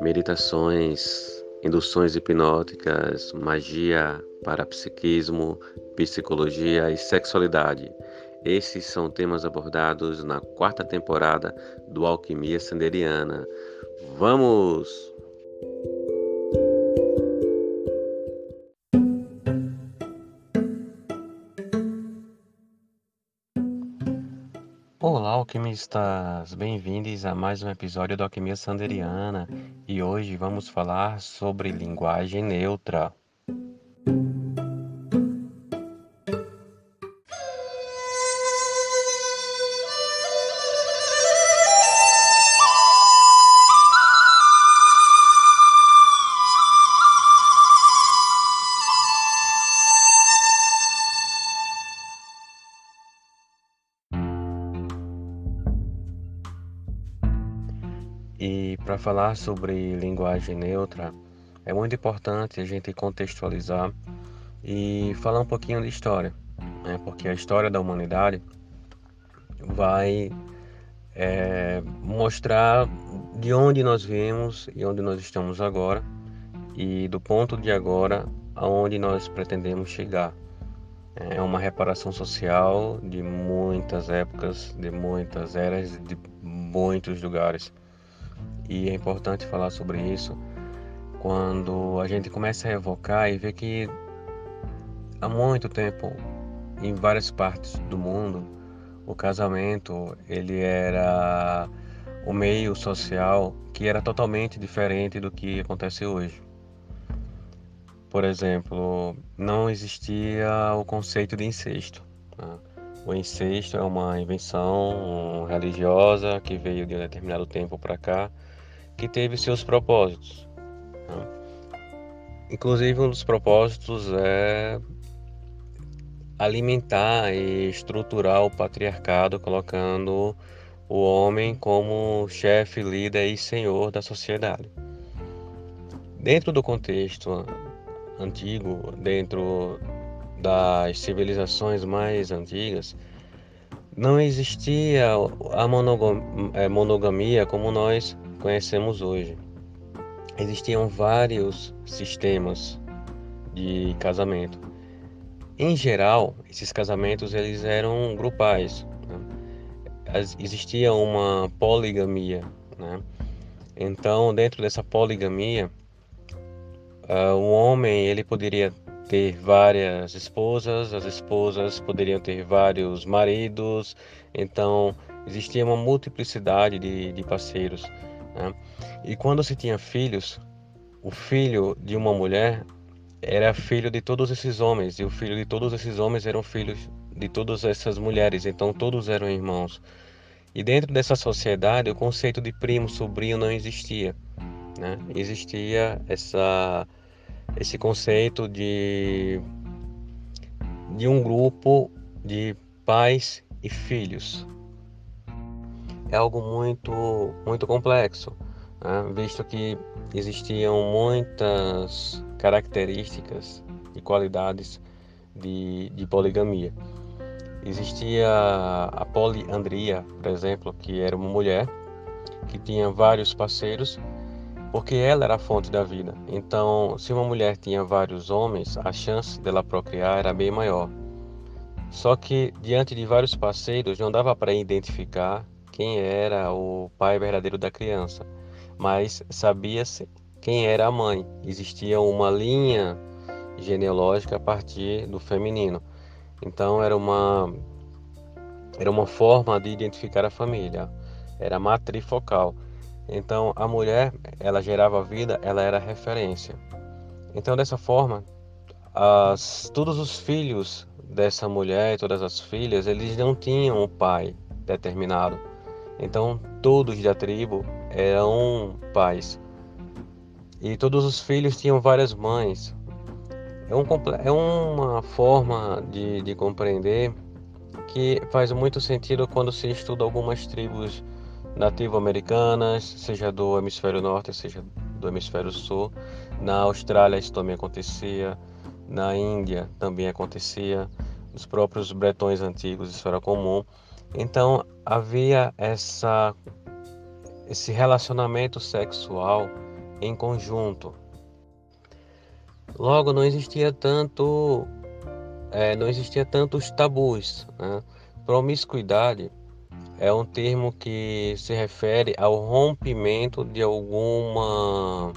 meditações, induções hipnóticas, magia, parapsiquismo, psicologia e sexualidade. Esses são temas abordados na quarta temporada do Alquimia Sanderiana. Vamos! Olá, alquimistas! Bem-vindos a mais um episódio do Alquimia Sanderiana e hoje vamos falar sobre linguagem neutra. Para falar sobre linguagem neutra, é muito importante a gente contextualizar e falar um pouquinho de história, né? porque a história da humanidade vai é, mostrar de onde nós viemos e onde nós estamos agora e do ponto de agora aonde nós pretendemos chegar. É uma reparação social de muitas épocas, de muitas eras, de muitos lugares. E é importante falar sobre isso quando a gente começa a evocar e ver que há muito tempo, em várias partes do mundo, o casamento ele era o meio social que era totalmente diferente do que acontece hoje. Por exemplo, não existia o conceito de incesto. Né? O incesto é uma invenção religiosa que veio de um determinado tempo para cá que teve seus propósitos. Né? Inclusive, um dos propósitos é alimentar e estruturar o patriarcado, colocando o homem como chefe, líder e senhor da sociedade. Dentro do contexto antigo, dentro das civilizações mais antigas, não existia a é, monogamia como nós conhecemos hoje. Existiam vários sistemas de casamento. Em geral, esses casamentos eles eram grupais. Né? Existia uma poligamia. Né? Então, dentro dessa poligamia, uh, o homem ele poderia ter várias esposas, as esposas poderiam ter vários maridos. Então, existia uma multiplicidade de, de parceiros. Né? E quando se tinha filhos, o filho de uma mulher era filho de todos esses homens, e o filho de todos esses homens eram filhos de todas essas mulheres, então todos eram irmãos. E dentro dessa sociedade, o conceito de primo, sobrinho não existia. Né? Existia essa, esse conceito de, de um grupo de pais e filhos é algo muito, muito complexo, né? visto que existiam muitas características e qualidades de, de poligamia. Existia a poliandria, por exemplo, que era uma mulher que tinha vários parceiros, porque ela era a fonte da vida. Então, se uma mulher tinha vários homens, a chance dela procriar era bem maior. Só que diante de vários parceiros não dava para identificar quem era o pai verdadeiro da criança, mas sabia-se quem era a mãe. Existia uma linha genealógica a partir do feminino. Então era uma era uma forma de identificar a família. Era matrifocal. Então a mulher, ela gerava vida, ela era referência. Então dessa forma, as, todos os filhos dessa mulher, todas as filhas, eles não tinham um pai determinado. Então todos da tribo eram pais. E todos os filhos tinham várias mães. É, um, é uma forma de, de compreender que faz muito sentido quando se estuda algumas tribos nativo-americanas, seja do hemisfério norte, seja do hemisfério sul. Na Austrália isso também acontecia, na Índia também acontecia, nos próprios bretões antigos isso era comum. Então havia essa esse relacionamento sexual em conjunto. Logo, não existia tanto, é, não existia tantos tabus. Né? Promiscuidade é um termo que se refere ao rompimento de alguma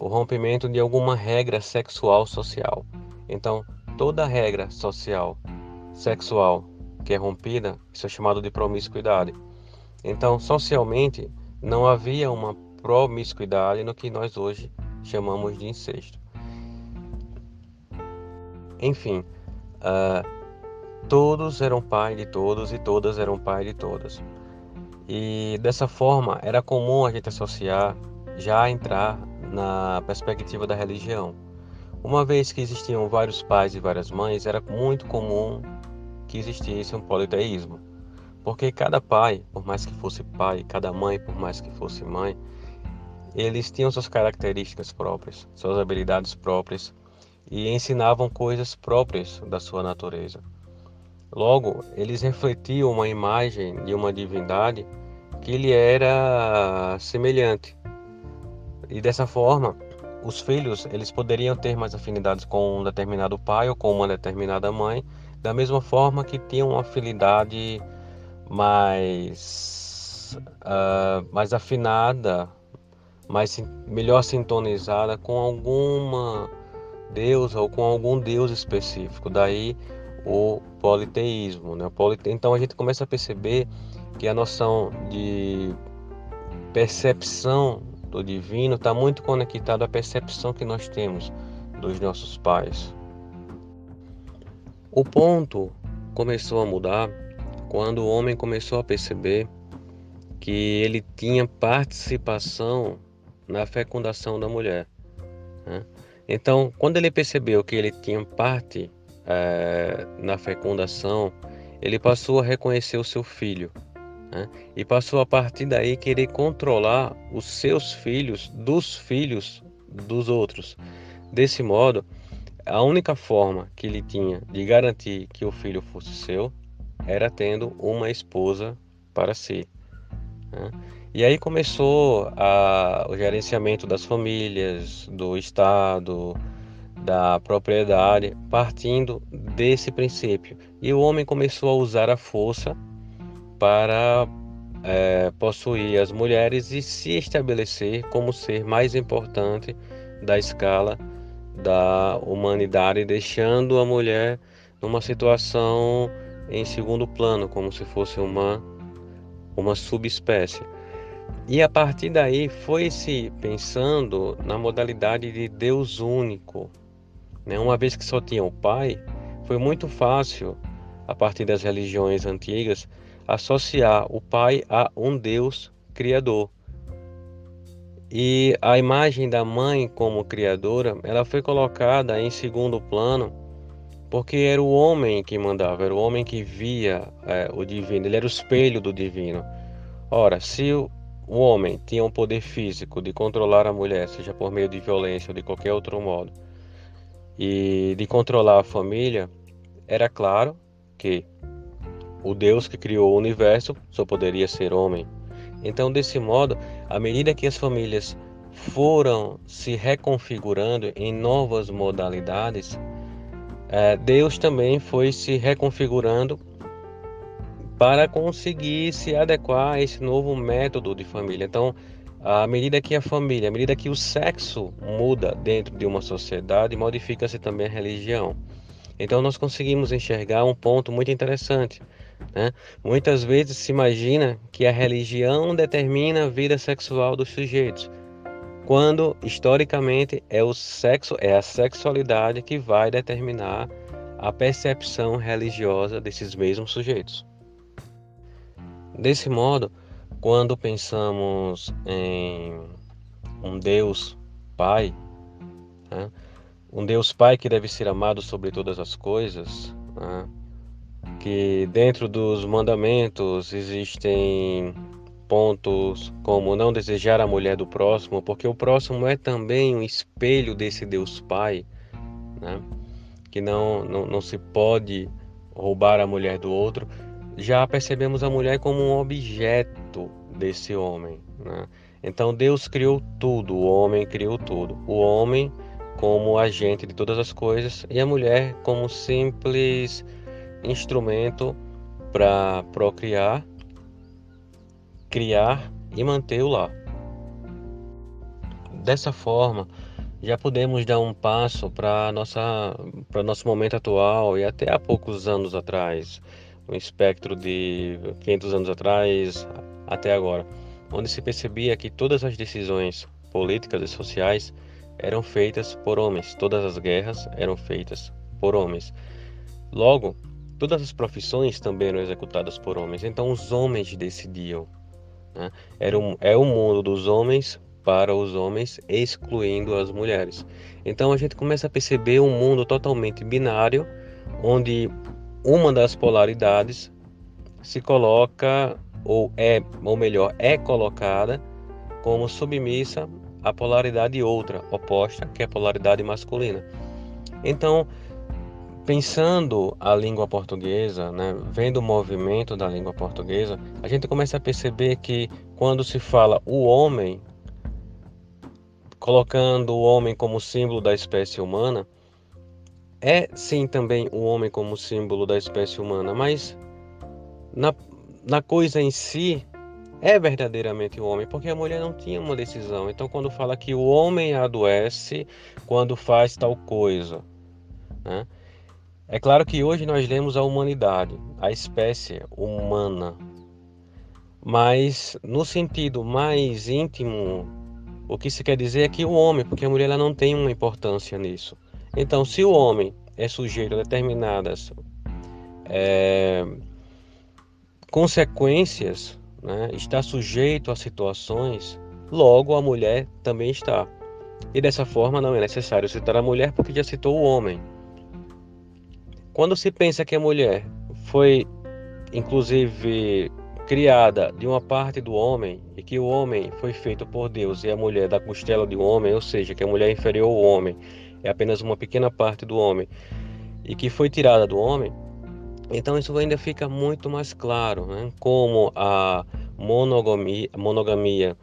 o rompimento de alguma regra sexual social. Então, toda regra social sexual que é rompida, isso é chamado de promiscuidade. Então, socialmente, não havia uma promiscuidade no que nós hoje chamamos de incesto. Enfim, uh, todos eram pai de todos e todas eram pai de todas. E dessa forma era comum a gente associar, já entrar na perspectiva da religião. Uma vez que existiam vários pais e várias mães, era muito comum que existisse um politeísmo. Porque cada pai, por mais que fosse pai, cada mãe, por mais que fosse mãe, eles tinham suas características próprias, suas habilidades próprias e ensinavam coisas próprias da sua natureza. Logo, eles refletiam uma imagem de uma divindade que lhe era semelhante. E dessa forma, os filhos eles poderiam ter mais afinidades com um determinado pai ou com uma determinada mãe, da mesma forma que tinham uma afinidade mais uh, mais afinada, mais melhor sintonizada com alguma deusa ou com algum deus específico. Daí o politeísmo. Né? Então a gente começa a perceber que a noção de percepção do divino está muito conectada à percepção que nós temos dos nossos pais. O ponto começou a mudar quando o homem começou a perceber que ele tinha participação na fecundação da mulher. Né? Então, quando ele percebeu que ele tinha parte é, na fecundação, ele passou a reconhecer o seu filho né? e passou a partir daí querer controlar os seus filhos dos filhos dos outros. Desse modo, a única forma que ele tinha de garantir que o filho fosse seu era tendo uma esposa para si. Né? E aí começou a, o gerenciamento das famílias, do Estado, da propriedade, partindo desse princípio. E o homem começou a usar a força para é, possuir as mulheres e se estabelecer como ser mais importante da escala da humanidade, deixando a mulher numa situação em segundo plano, como se fosse uma, uma subespécie. E a partir daí foi-se pensando na modalidade de Deus único, né? Uma vez que só tinha o Pai, foi muito fácil, a partir das religiões antigas, associar o Pai a um Deus criador. E a imagem da mãe como criadora, ela foi colocada em segundo plano, porque era o homem que mandava, era o homem que via é, o divino, ele era o espelho do divino. Ora, se o, homem tinha um poder físico de controlar a mulher, seja por meio de violência ou de qualquer outro modo, e de controlar a família, era claro que o Deus que criou o universo só poderia ser homem. Então, desse modo, à medida que as famílias foram se reconfigurando em novas modalidades, eh, Deus também foi se reconfigurando para conseguir se adequar a esse novo método de família. Então, à medida que a família, à medida que o sexo muda dentro de uma sociedade, modifica-se também a religião. Então nós conseguimos enxergar um ponto muito interessante. Né? Muitas vezes se imagina que a religião determina a vida sexual dos sujeitos, quando historicamente é o sexo, é a sexualidade que vai determinar a percepção religiosa desses mesmos sujeitos. Desse modo, quando pensamos em um Deus Pai, né? um Deus Pai que deve ser amado sobre todas as coisas, né? Que dentro dos mandamentos existem pontos como não desejar a mulher do próximo, porque o próximo é também um espelho desse Deus Pai, né? que não, não, não se pode roubar a mulher do outro, já percebemos a mulher como um objeto desse homem. Né? Então Deus criou tudo, o homem criou tudo. O homem como agente de todas as coisas e a mulher como simples instrumento para procriar, criar e manter o lar. Dessa forma, já podemos dar um passo para nossa para nosso momento atual e até há poucos anos atrás, um espectro de 500 anos atrás até agora onde se percebia que todas as decisões políticas e sociais eram feitas por homens, todas as guerras eram feitas por homens. Logo, todas as profissões também eram executadas por homens, então os homens decidiam. Né? Era um, é o mundo dos homens para os homens, excluindo as mulheres. Então a gente começa a perceber um mundo totalmente binário, onde uma das polaridades se coloca ou é, ou melhor, é colocada como submissa à polaridade outra, oposta, que é a polaridade masculina. Então, pensando a língua portuguesa, né, vendo o movimento da língua portuguesa, a gente começa a perceber que quando se fala o homem, colocando o homem como símbolo da espécie humana, é sim também o homem como símbolo da espécie humana, mas na, na coisa em si é verdadeiramente o homem, porque a mulher não tinha uma decisão. Então, quando fala que o homem adoece quando faz tal coisa, né? É claro que hoje nós lemos a humanidade, a espécie humana, mas no sentido mais íntimo, o que se quer dizer é que o homem, porque a mulher ela não tem uma importância nisso. Então, se o homem é sujeito a determinadas é, consequências, né, está sujeito a situações, logo a mulher também está. E dessa forma não é necessário citar a mulher porque já citou o homem. Quando se pensa que a mulher foi, inclusive, criada de uma parte do homem e que o homem foi feito por Deus e a mulher da costela de um homem, ou seja, que a mulher é inferior ao homem é apenas uma pequena parte do homem e que foi tirada do homem, então isso ainda fica muito mais claro, né? como a monogamia, monogamia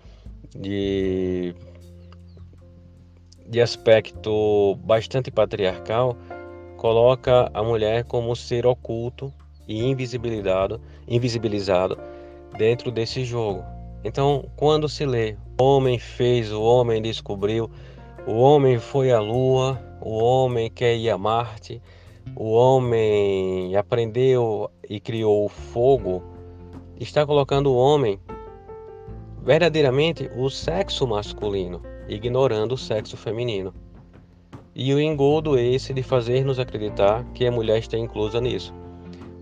de, de aspecto bastante patriarcal coloca a mulher como ser oculto e invisibilizado, invisibilizado dentro desse jogo. Então, quando se lê, o homem fez, o homem descobriu, o homem foi à lua, o homem quer ir a Marte, o homem aprendeu e criou o fogo, está colocando o homem verdadeiramente o sexo masculino, ignorando o sexo feminino. E o engodo esse de fazer-nos acreditar que a mulher está inclusa nisso.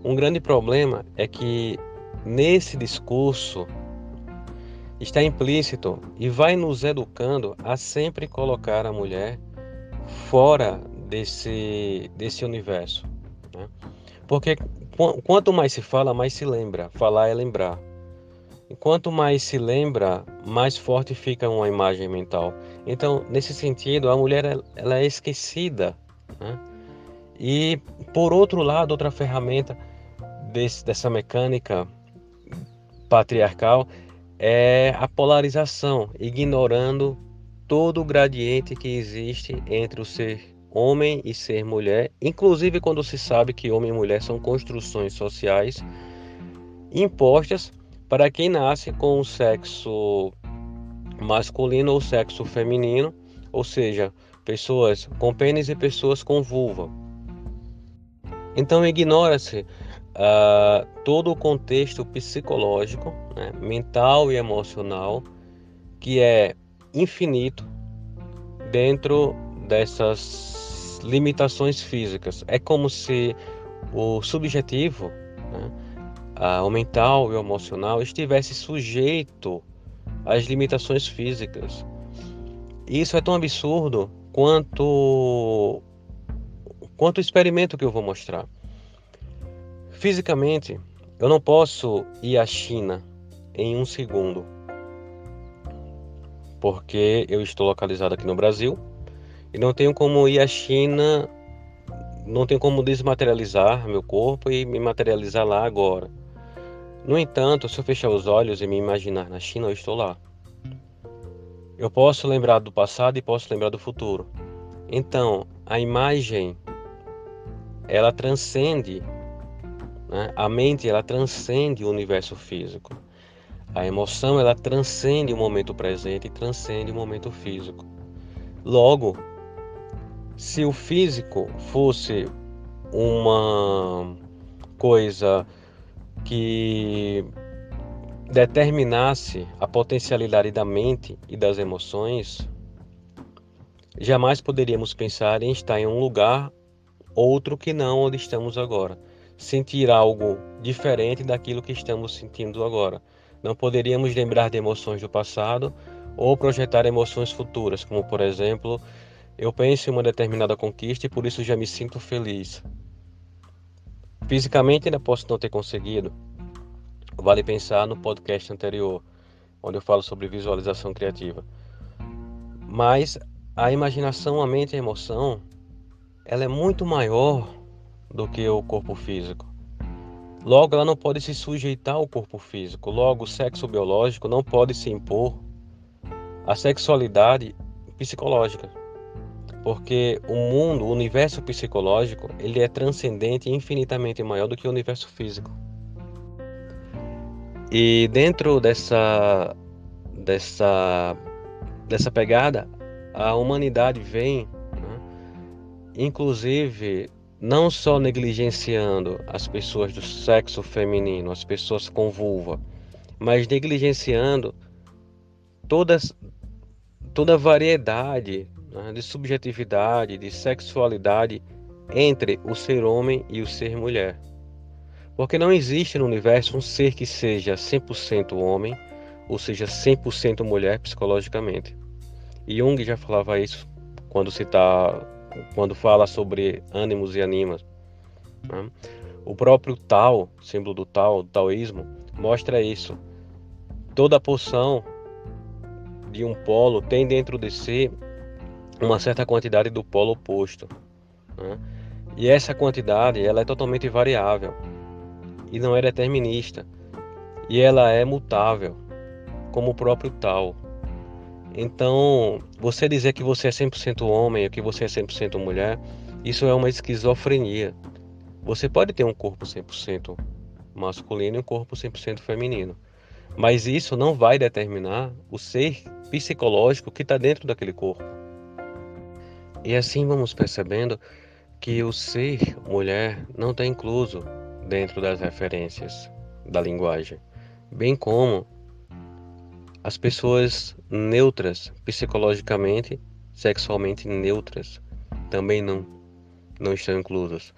Um grande problema é que nesse discurso está implícito e vai nos educando a sempre colocar a mulher fora desse, desse universo. Né? Porque quanto mais se fala, mais se lembra. Falar é lembrar. Quanto mais se lembra, mais forte fica uma imagem mental. Então, nesse sentido, a mulher ela é esquecida. Né? E, por outro lado, outra ferramenta desse, dessa mecânica patriarcal é a polarização, ignorando todo o gradiente que existe entre o ser homem e ser mulher, inclusive quando se sabe que homem e mulher são construções sociais impostas para quem nasce com o sexo masculino ou sexo feminino, ou seja, pessoas com pênis e pessoas com vulva. Então ignora-se uh, todo o contexto psicológico, né, mental e emocional que é infinito dentro dessas limitações físicas. É como se o subjetivo, né, o mental e emocional, estivesse sujeito às limitações físicas. Isso é tão absurdo quanto quanto o experimento que eu vou mostrar. Fisicamente, eu não posso ir à China em um segundo, porque eu estou localizado aqui no Brasil e não tenho como ir à China, não tenho como desmaterializar meu corpo e me materializar lá agora. No entanto, se eu fechar os olhos e me imaginar na China, eu estou lá. Eu posso lembrar do passado e posso lembrar do futuro. Então, a imagem ela transcende, né? a mente ela transcende o universo físico. A emoção ela transcende o momento presente e transcende o momento físico. Logo, se o físico fosse uma coisa que determinasse a potencialidade da mente e das emoções, jamais poderíamos pensar em estar em um lugar outro que não onde estamos agora. Sentir algo diferente daquilo que estamos sentindo agora. Não poderíamos lembrar de emoções do passado ou projetar emoções futuras, como por exemplo, eu penso em uma determinada conquista e por isso já me sinto feliz. Fisicamente ainda posso não ter conseguido. Vale pensar no podcast anterior, onde eu falo sobre visualização criativa. Mas a imaginação, a mente e a emoção, ela é muito maior do que o corpo físico. Logo, ela não pode se sujeitar ao corpo físico. Logo, o sexo biológico não pode se impor à sexualidade psicológica porque o mundo, o universo psicológico, ele é transcendente e infinitamente maior do que o universo físico. E dentro dessa dessa dessa pegada, a humanidade vem, né, inclusive, não só negligenciando as pessoas do sexo feminino, as pessoas com vulva, mas negligenciando todas toda a variedade né, de subjetividade, de sexualidade entre o ser homem e o ser mulher. Porque não existe no universo um ser que seja 100% homem, ou seja, 100% mulher psicologicamente. Jung já falava isso quando se tá, quando fala sobre ânimos e animas. Né? O próprio Tao, símbolo do Tao, do taoísmo, mostra isso. Toda porção de um polo tem dentro de si uma certa quantidade do polo oposto. Né? E essa quantidade ela é totalmente variável e não é determinista. E ela é mutável, como o próprio tal. Então, você dizer que você é 100% homem ou que você é 100% mulher, isso é uma esquizofrenia. Você pode ter um corpo 100% masculino e um corpo 100% feminino. Mas isso não vai determinar o ser psicológico que está dentro daquele corpo. E assim vamos percebendo que o ser mulher não está incluso dentro das referências da linguagem, bem como as pessoas neutras, psicologicamente, sexualmente neutras, também não, não estão inclusas.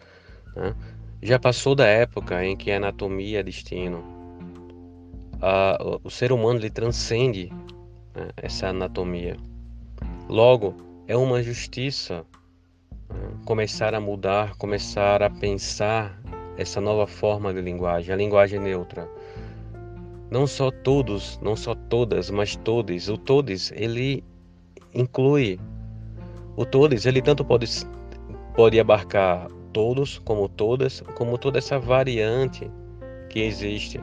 Né? Já passou da época em que a anatomia é destino. A, o ser humano ele transcende né, essa anatomia. Logo, é uma justiça né? começar a mudar, começar a pensar essa nova forma de linguagem, a linguagem neutra. Não só todos, não só todas, mas todos. O todos, ele inclui o todos, ele tanto pode pode abarcar todos como todas, como toda essa variante que existe,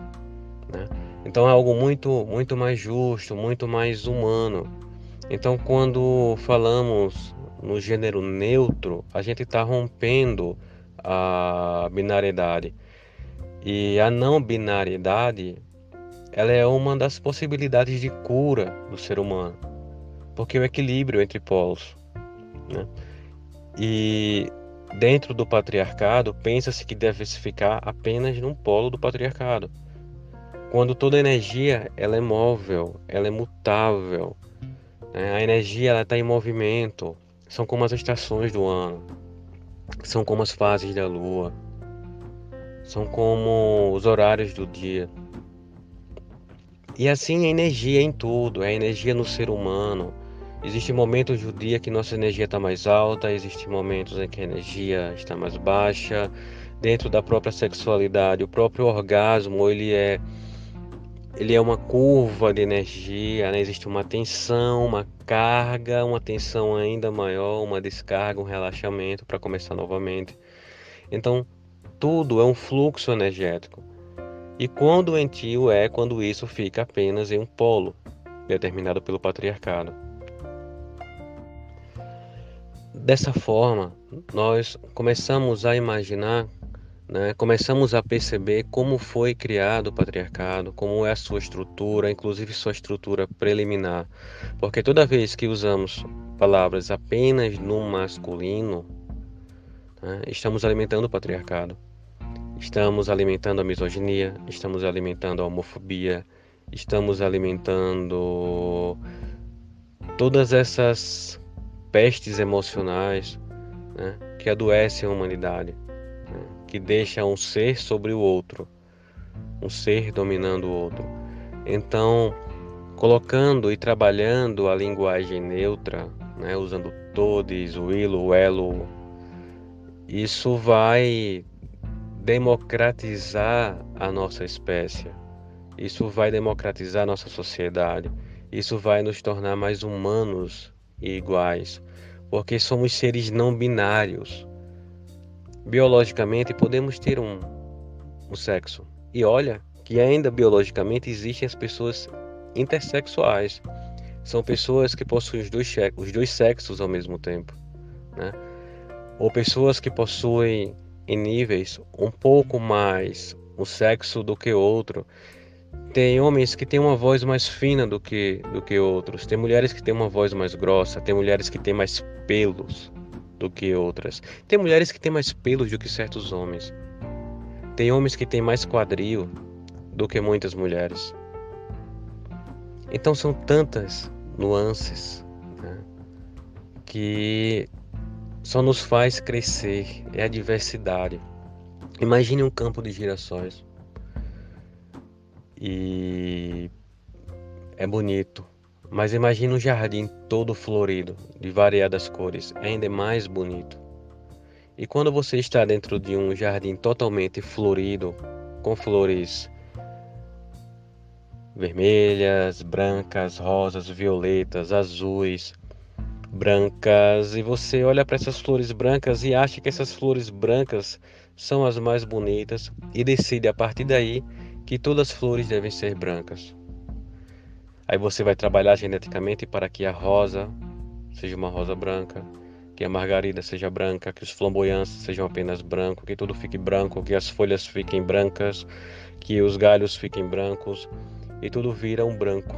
né? Então é algo muito muito mais justo, muito mais humano. Então, quando falamos no gênero neutro, a gente está rompendo a binariedade. E a não binariedade, ela é uma das possibilidades de cura do ser humano, porque o equilíbrio entre polos. Né? E dentro do patriarcado, pensa-se que deve se ficar apenas num polo do patriarcado. Quando toda energia ela é móvel, ela é mutável, a energia está em movimento, são como as estações do ano, são como as fases da lua, são como os horários do dia. E assim a energia em tudo, é a energia no ser humano. Existem momentos do dia que nossa energia está mais alta, existem momentos em que a energia está mais baixa. Dentro da própria sexualidade, o próprio orgasmo ele é ele é uma curva de energia, né? existe uma tensão, uma carga, uma tensão ainda maior, uma descarga, um relaxamento para começar novamente. Então, tudo é um fluxo energético. E quando entio é quando isso fica apenas em um polo, determinado pelo patriarcado. Dessa forma, nós começamos a imaginar né, começamos a perceber como foi criado o patriarcado, como é a sua estrutura, inclusive sua estrutura preliminar. Porque toda vez que usamos palavras apenas no masculino, né, estamos alimentando o patriarcado. Estamos alimentando a misoginia, estamos alimentando a homofobia, estamos alimentando todas essas pestes emocionais né, que adoecem a humanidade, que deixam um ser sobre o outro, um ser dominando o outro. Então, colocando e trabalhando a linguagem neutra, né, usando todes, o ilo, o elo, isso vai democratizar a nossa espécie. Isso vai democratizar a nossa sociedade. Isso vai nos tornar mais humanos e iguais, porque somos seres não binários. Biologicamente podemos ter um, um sexo. E olha que ainda biologicamente existem as pessoas intersexuais. São pessoas que possuem os dois, os dois sexos ao mesmo tempo. Né? Ou pessoas que possuem em níveis um pouco mais um sexo do que outro tem homens que têm uma voz mais fina do que, do que outros. Tem mulheres que têm uma voz mais grossa. Tem mulheres que têm mais pelos do que outras. Tem mulheres que têm mais pelos do que certos homens. Tem homens que têm mais quadril do que muitas mulheres. Então são tantas nuances né, que só nos faz crescer. É a diversidade. Imagine um campo de girassóis e é bonito. Mas imagine um jardim todo florido, de variadas cores, ainda mais bonito. E quando você está dentro de um jardim totalmente florido, com flores vermelhas, brancas, rosas, violetas, azuis, brancas, e você olha para essas flores brancas e acha que essas flores brancas são as mais bonitas e decide a partir daí que todas as flores devem ser brancas. Aí você vai trabalhar geneticamente para que a rosa seja uma rosa branca, que a margarida seja branca, que os flamboyantes sejam apenas brancos, que tudo fique branco, que as folhas fiquem brancas, que os galhos fiquem brancos e tudo vira um branco,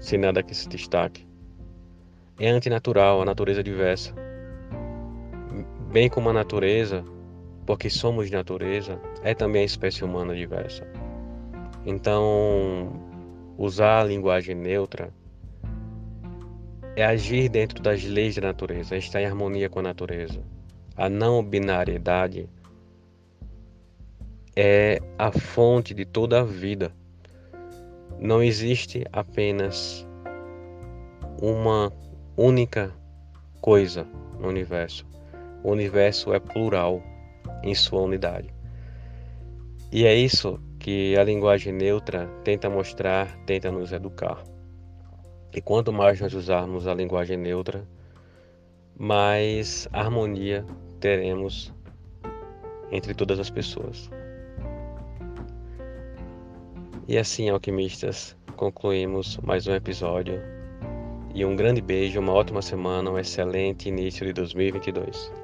sem nada que se destaque. É antinatural, a natureza é diversa. Bem como a natureza, porque somos natureza, é também a espécie humana diversa. Então, usar a linguagem neutra é agir dentro das leis da natureza, é estar em harmonia com a natureza. A não binariedade é a fonte de toda a vida. Não existe apenas uma única coisa no universo. O universo é plural em sua unidade. E é isso que a linguagem neutra tenta mostrar, tenta nos educar. E quanto mais nós usarmos a linguagem neutra, mais harmonia teremos entre todas as pessoas. E assim, alquimistas, concluímos mais um episódio. E um grande beijo, uma ótima semana, um excelente início de 2022.